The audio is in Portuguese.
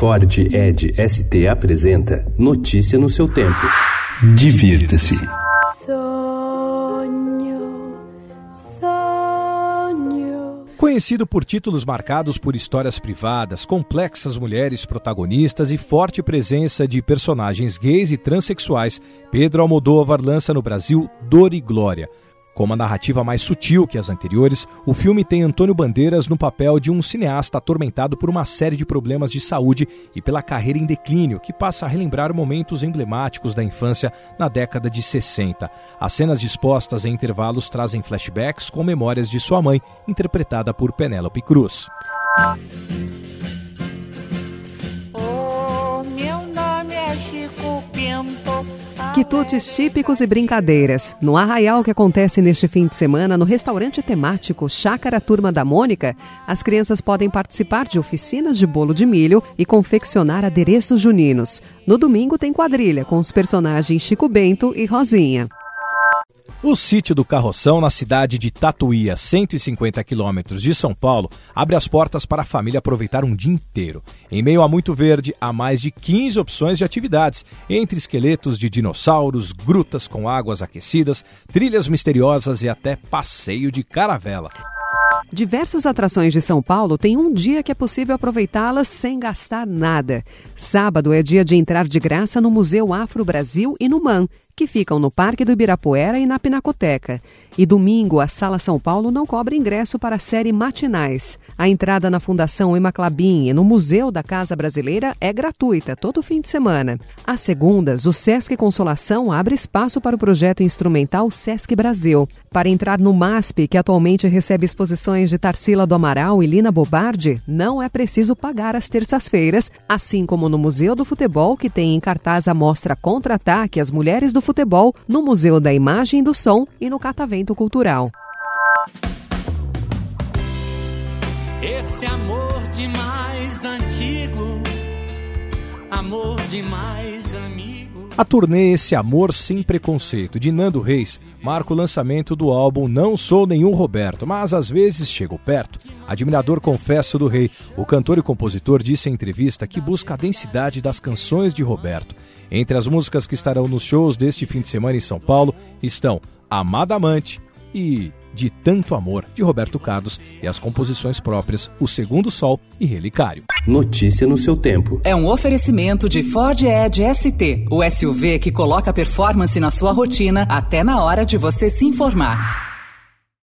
Ford Ed ST apresenta Notícia no seu tempo. Divirta-se. Conhecido por títulos marcados por histórias privadas, complexas mulheres protagonistas e forte presença de personagens gays e transexuais, Pedro Almodóvar lança no Brasil Dor e Glória com uma narrativa mais sutil que as anteriores, o filme tem Antônio Bandeiras no papel de um cineasta atormentado por uma série de problemas de saúde e pela carreira em declínio, que passa a relembrar momentos emblemáticos da infância na década de 60. As cenas dispostas em intervalos trazem flashbacks com memórias de sua mãe, interpretada por Penélope Cruz. Quitutes típicos e brincadeiras. No arraial que acontece neste fim de semana no restaurante temático Chácara Turma da Mônica, as crianças podem participar de oficinas de bolo de milho e confeccionar adereços juninos. No domingo tem quadrilha com os personagens Chico Bento e Rosinha. O sítio do Carroção, na cidade de Tatuí, a 150 quilômetros de São Paulo, abre as portas para a família aproveitar um dia inteiro. Em meio a muito verde, há mais de 15 opções de atividades, entre esqueletos de dinossauros, grutas com águas aquecidas, trilhas misteriosas e até passeio de caravela. Diversas atrações de São Paulo têm um dia que é possível aproveitá-las sem gastar nada. Sábado é dia de entrar de graça no Museu Afro Brasil e no MAN, que ficam no Parque do Ibirapuera e na Pinacoteca. E domingo, a Sala São Paulo não cobra ingresso para a série Matinais. A entrada na Fundação Emma Clabin e no Museu da Casa Brasileira é gratuita todo fim de semana. Às segundas, o Sesc Consolação abre espaço para o projeto instrumental Sesc Brasil. Para entrar no MASP, que atualmente recebe exposições de Tarsila do Amaral e Lina Bobardi, não é preciso pagar às terças-feiras, assim como no Museu do Futebol, que tem em cartaz a mostra Contra-Ataque As Mulheres do futebol no Museu da Imagem e do Som e no Catavento Cultural. Esse amor demais antigo, amor demais amigo. A turnê Esse Amor Sem Preconceito, de Nando Reis, marca o lançamento do álbum Não Sou Nenhum Roberto, mas às vezes chego perto. Admirador confesso do rei, o cantor e compositor disse em entrevista que busca a densidade das canções de Roberto. Entre as músicas que estarão nos shows deste fim de semana em São Paulo estão Amada Amante e De Tanto Amor, de Roberto Carlos, e as composições próprias O Segundo Sol e Relicário. Notícia no seu tempo. É um oferecimento de Ford Edge ST, o SUV que coloca performance na sua rotina até na hora de você se informar.